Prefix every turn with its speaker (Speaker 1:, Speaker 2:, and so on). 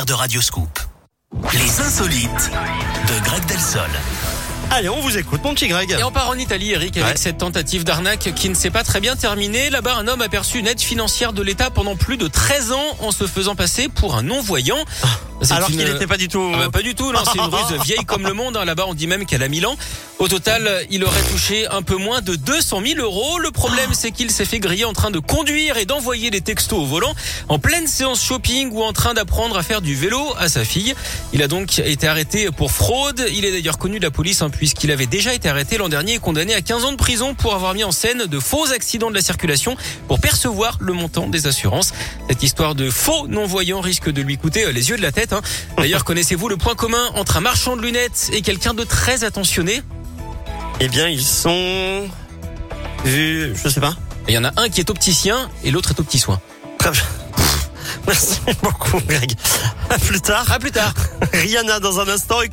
Speaker 1: partenaire de Radioscoop. Les insolites de Greg Delsol.
Speaker 2: Allez, on vous écoute, mon petit Greg.
Speaker 3: Et on part en Italie, Eric, avec
Speaker 2: Ouais.
Speaker 3: cette tentative d'arnaque qui ne s'est pas très bien terminée. Là-bas, un homme a perçu une aide financière de l'État pendant plus de 13 ans en se faisant passer pour un non-voyant.
Speaker 2: Alors
Speaker 3: une-
Speaker 2: qu'il n'était pas du tout.
Speaker 3: Ah bah, pas du tout, non, c'est une ruse vieille comme le monde. hein. Là-bas, on dit même qu'elle a 1000 ans. Au total, il aurait touché un peu moins de 200 000 euros. Le problème, c'est qu'il s'est fait griller en train de conduire et d'envoyer des textos au volant en pleine séance shopping ou en train d'apprendre à faire du vélo à sa fille. Il a donc été arrêté pour fraude. Il est d'ailleurs connu de la police hein, puisqu'il avait déjà été arrêté l'an dernier et condamné à 15 ans de prison pour avoir mis en scène de faux accidents de la circulation pour percevoir le montant des assurances. Cette histoire de faux non-voyant risque de lui coûter euh, les yeux de la tête. Hein. D'ailleurs, connaissez-vous le point commun entre un marchand de lunettes et quelqu'un de très attentionné?
Speaker 2: Eh bien, ils sont. Vus, je sais pas.
Speaker 3: Il y en a un qui est opticien et l'autre est opticien.
Speaker 2: Très bien. Merci beaucoup, Greg. À plus tard.
Speaker 3: À plus tard.
Speaker 2: Rihanna dans un instant et